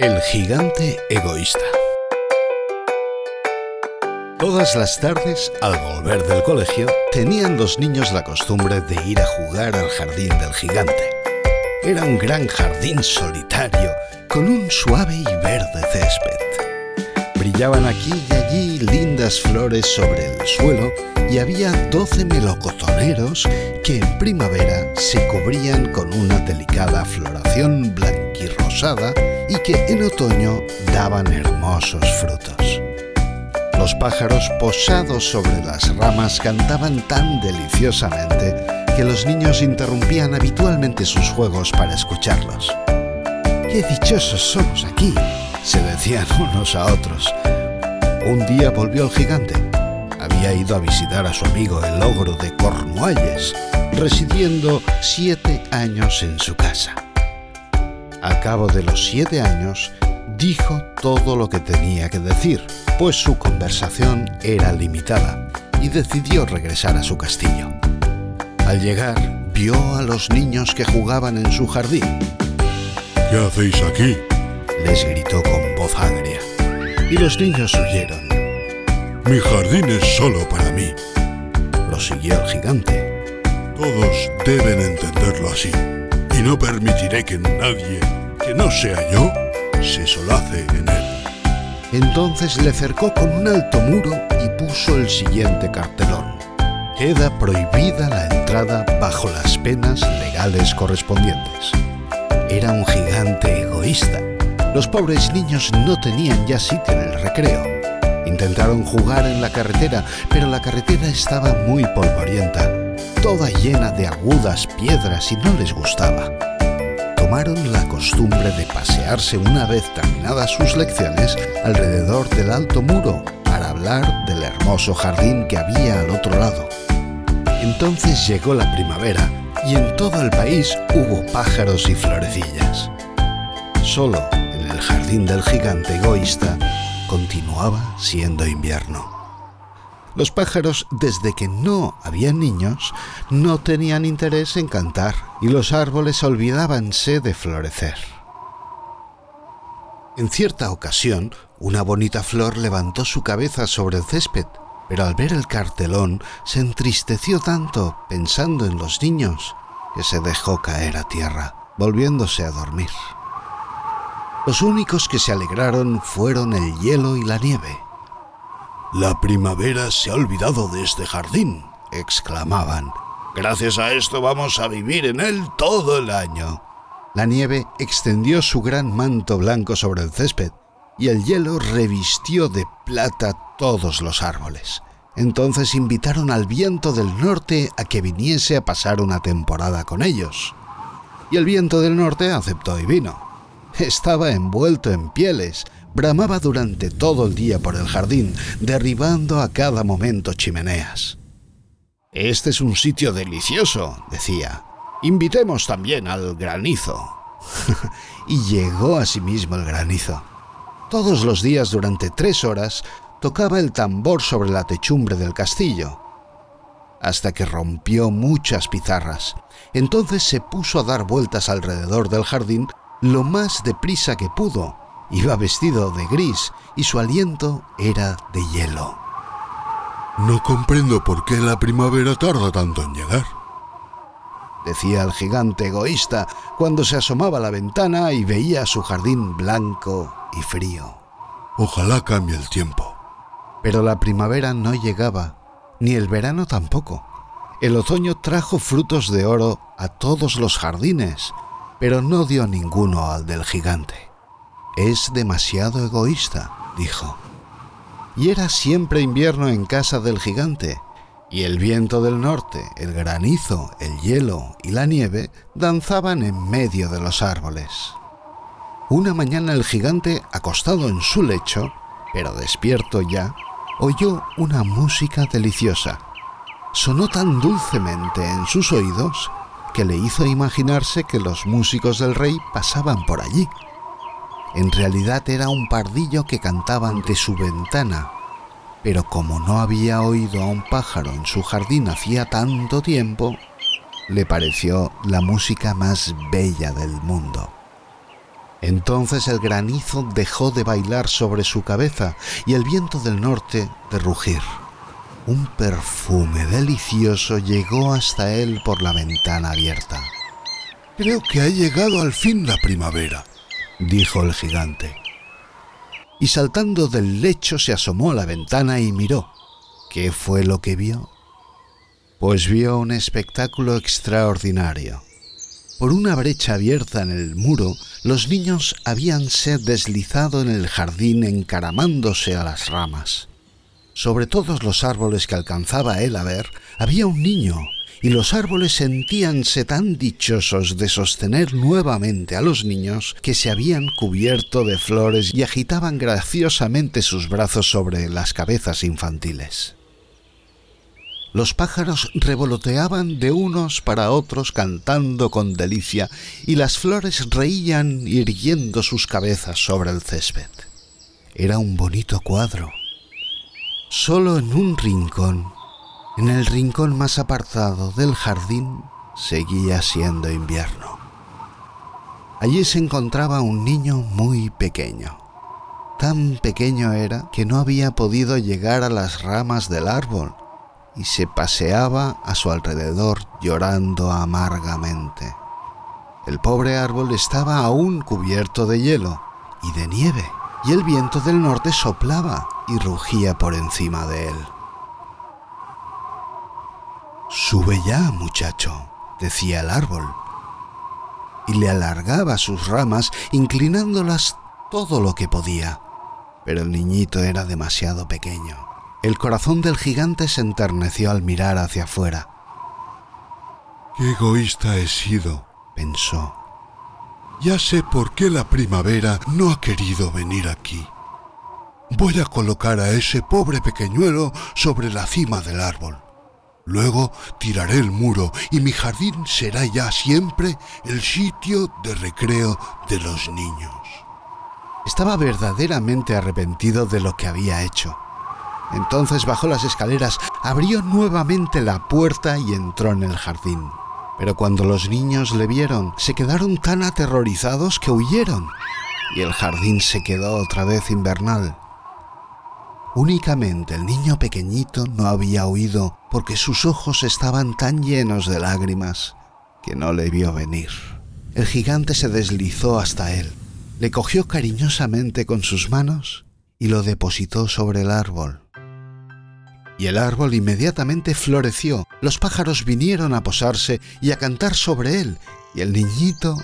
El gigante egoísta. Todas las tardes, al volver del colegio, tenían los niños la costumbre de ir a jugar al jardín del gigante. Era un gran jardín solitario, con un suave y verde césped. Brillaban aquí y allí lindas flores sobre el suelo y había doce melocotoneros que en primavera se cubrían con una delicada floración blanquirrosada y que en otoño daban hermosos frutos. Los pájaros posados sobre las ramas cantaban tan deliciosamente que los niños interrumpían habitualmente sus juegos para escucharlos. ¡Qué dichosos somos aquí! se decían unos a otros. Un día volvió el gigante. Había ido a visitar a su amigo el ogro de Cornualles, residiendo siete años en su casa. Al cabo de los siete años, dijo todo lo que tenía que decir, pues su conversación era limitada, y decidió regresar a su castillo. Al llegar, vio a los niños que jugaban en su jardín. ¿Qué hacéis aquí? Les gritó con voz agria. Y los niños huyeron. Mi jardín es solo para mí. Lo siguió el gigante. Todos deben entenderlo así. No permitiré que nadie, que no sea yo, se solace en él. Entonces le cercó con un alto muro y puso el siguiente cartelón. Queda prohibida la entrada bajo las penas legales correspondientes. Era un gigante egoísta. Los pobres niños no tenían ya sitio en el recreo. Intentaron jugar en la carretera, pero la carretera estaba muy polvorienta, toda llena de agudas piedras y no les gustaba tomaron la costumbre de pasearse una vez terminadas sus lecciones alrededor del alto muro para hablar del hermoso jardín que había al otro lado. Entonces llegó la primavera y en todo el país hubo pájaros y florecillas. Solo en el jardín del gigante egoísta continuaba siendo invierno. Los pájaros, desde que no había niños, no tenían interés en cantar y los árboles olvidábanse de florecer. En cierta ocasión, una bonita flor levantó su cabeza sobre el césped, pero al ver el cartelón se entristeció tanto pensando en los niños que se dejó caer a tierra, volviéndose a dormir. Los únicos que se alegraron fueron el hielo y la nieve. La primavera se ha olvidado de este jardín, exclamaban. Gracias a esto vamos a vivir en él todo el año. La nieve extendió su gran manto blanco sobre el césped y el hielo revistió de plata todos los árboles. Entonces invitaron al viento del norte a que viniese a pasar una temporada con ellos. Y el viento del norte aceptó y vino. Estaba envuelto en pieles, bramaba durante todo el día por el jardín, derribando a cada momento chimeneas. Este es un sitio delicioso, decía. Invitemos también al granizo. y llegó a sí mismo el granizo. Todos los días durante tres horas tocaba el tambor sobre la techumbre del castillo, hasta que rompió muchas pizarras. Entonces se puso a dar vueltas alrededor del jardín lo más deprisa que pudo, Iba vestido de gris y su aliento era de hielo. No comprendo por qué la primavera tarda tanto en llegar. Decía el gigante egoísta cuando se asomaba a la ventana y veía su jardín blanco y frío. Ojalá cambie el tiempo. Pero la primavera no llegaba, ni el verano tampoco. El otoño trajo frutos de oro a todos los jardines, pero no dio ninguno al del gigante. Es demasiado egoísta, dijo. Y era siempre invierno en casa del gigante, y el viento del norte, el granizo, el hielo y la nieve danzaban en medio de los árboles. Una mañana el gigante, acostado en su lecho, pero despierto ya, oyó una música deliciosa. Sonó tan dulcemente en sus oídos que le hizo imaginarse que los músicos del rey pasaban por allí. En realidad era un pardillo que cantaba ante su ventana, pero como no había oído a un pájaro en su jardín hacía tanto tiempo, le pareció la música más bella del mundo. Entonces el granizo dejó de bailar sobre su cabeza y el viento del norte de rugir. Un perfume delicioso llegó hasta él por la ventana abierta. Creo que ha llegado al fin la primavera, dijo el gigante. Y saltando del lecho se asomó a la ventana y miró. ¿Qué fue lo que vio? Pues vio un espectáculo extraordinario. Por una brecha abierta en el muro, los niños habíanse deslizado en el jardín encaramándose a las ramas. Sobre todos los árboles que alcanzaba él a ver, había un niño, y los árboles sentíanse tan dichosos de sostener nuevamente a los niños que se habían cubierto de flores y agitaban graciosamente sus brazos sobre las cabezas infantiles. Los pájaros revoloteaban de unos para otros cantando con delicia y las flores reían irguiendo sus cabezas sobre el césped. Era un bonito cuadro. Solo en un rincón en el rincón más apartado del jardín seguía siendo invierno. Allí se encontraba un niño muy pequeño. Tan pequeño era que no había podido llegar a las ramas del árbol y se paseaba a su alrededor llorando amargamente. El pobre árbol estaba aún cubierto de hielo y de nieve, y el viento del norte soplaba y rugía por encima de él. Sube ya, muchacho, decía el árbol, y le alargaba sus ramas, inclinándolas todo lo que podía. Pero el niñito era demasiado pequeño. El corazón del gigante se enterneció al mirar hacia afuera. Qué egoísta he sido, pensó. Ya sé por qué la primavera no ha querido venir aquí. Voy a colocar a ese pobre pequeñuelo sobre la cima del árbol. Luego tiraré el muro y mi jardín será ya siempre el sitio de recreo de los niños. Estaba verdaderamente arrepentido de lo que había hecho. Entonces bajó las escaleras, abrió nuevamente la puerta y entró en el jardín. Pero cuando los niños le vieron, se quedaron tan aterrorizados que huyeron, y el jardín se quedó otra vez invernal. Únicamente el niño pequeñito no había huido porque sus ojos estaban tan llenos de lágrimas que no le vio venir. El gigante se deslizó hasta él, le cogió cariñosamente con sus manos y lo depositó sobre el árbol. Y el árbol inmediatamente floreció, los pájaros vinieron a posarse y a cantar sobre él, y el niñito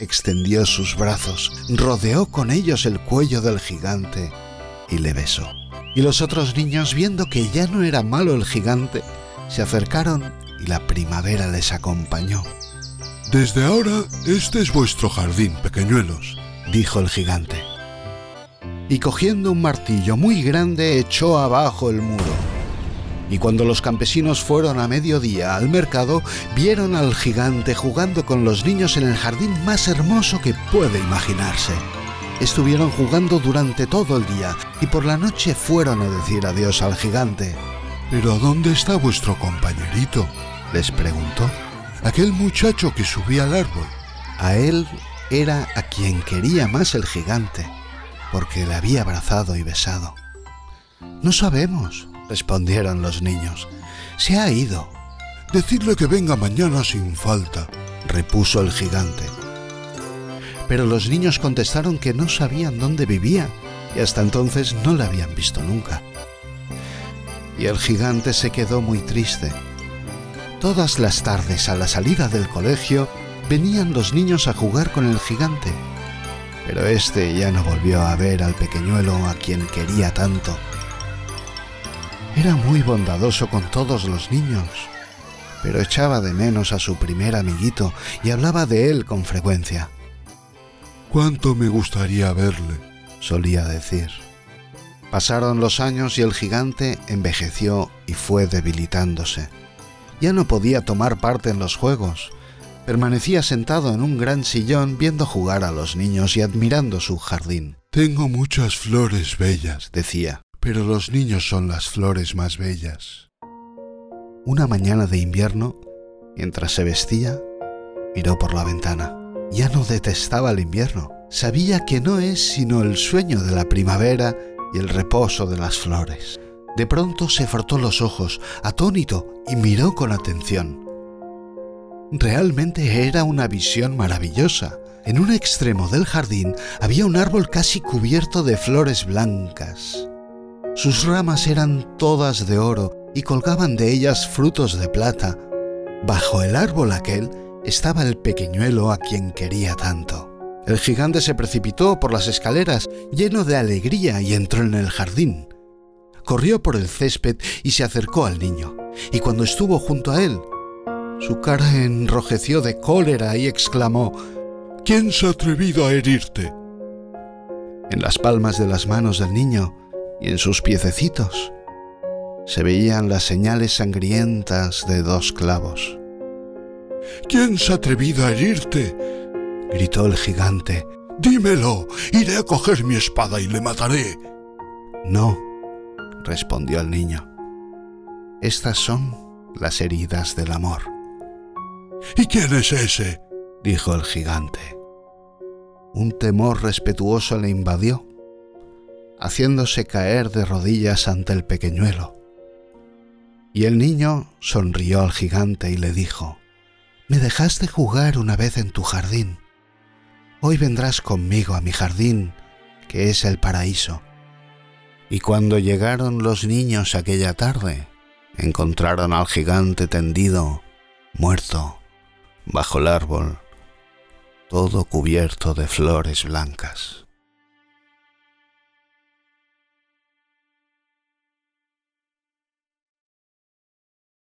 extendió sus brazos, rodeó con ellos el cuello del gigante y le besó. Y los otros niños, viendo que ya no era malo el gigante, se acercaron y la primavera les acompañó. Desde ahora este es vuestro jardín, pequeñuelos, dijo el gigante. Y cogiendo un martillo muy grande echó abajo el muro. Y cuando los campesinos fueron a mediodía al mercado, vieron al gigante jugando con los niños en el jardín más hermoso que puede imaginarse. Estuvieron jugando durante todo el día y por la noche fueron a decir adiós al gigante. ¿Pero dónde está vuestro compañerito? les preguntó. Aquel muchacho que subía al árbol. A él era a quien quería más el gigante, porque le había abrazado y besado. No sabemos, respondieron los niños. Se ha ido. Decidle que venga mañana sin falta, repuso el gigante pero los niños contestaron que no sabían dónde vivía y hasta entonces no la habían visto nunca. Y el gigante se quedó muy triste. Todas las tardes a la salida del colegio venían los niños a jugar con el gigante, pero este ya no volvió a ver al pequeñuelo a quien quería tanto. Era muy bondadoso con todos los niños, pero echaba de menos a su primer amiguito y hablaba de él con frecuencia. Cuánto me gustaría verle, solía decir. Pasaron los años y el gigante envejeció y fue debilitándose. Ya no podía tomar parte en los juegos. Permanecía sentado en un gran sillón viendo jugar a los niños y admirando su jardín. Tengo muchas flores bellas, decía, pero los niños son las flores más bellas. Una mañana de invierno, mientras se vestía, miró por la ventana. Ya no detestaba el invierno, sabía que no es sino el sueño de la primavera y el reposo de las flores. De pronto se frotó los ojos, atónito, y miró con atención. Realmente era una visión maravillosa. En un extremo del jardín había un árbol casi cubierto de flores blancas. Sus ramas eran todas de oro y colgaban de ellas frutos de plata. Bajo el árbol aquel estaba el pequeñuelo a quien quería tanto. El gigante se precipitó por las escaleras lleno de alegría y entró en el jardín. Corrió por el césped y se acercó al niño, y cuando estuvo junto a él, su cara enrojeció de cólera y exclamó, ¿Quién se ha atrevido a herirte? En las palmas de las manos del niño y en sus piececitos se veían las señales sangrientas de dos clavos. ¿Quién se ha atrevido a herirte? gritó el gigante. Dímelo, iré a coger mi espada y le mataré. No, respondió el niño. Estas son las heridas del amor. ¿Y quién es ese? dijo el gigante. Un temor respetuoso le invadió, haciéndose caer de rodillas ante el pequeñuelo. Y el niño sonrió al gigante y le dijo, Me dejaste jugar una vez en tu jardín. Hoy vendrás conmigo a mi jardín, que es el paraíso. Y cuando llegaron los niños aquella tarde, encontraron al gigante tendido, muerto, bajo el árbol, todo cubierto de flores blancas.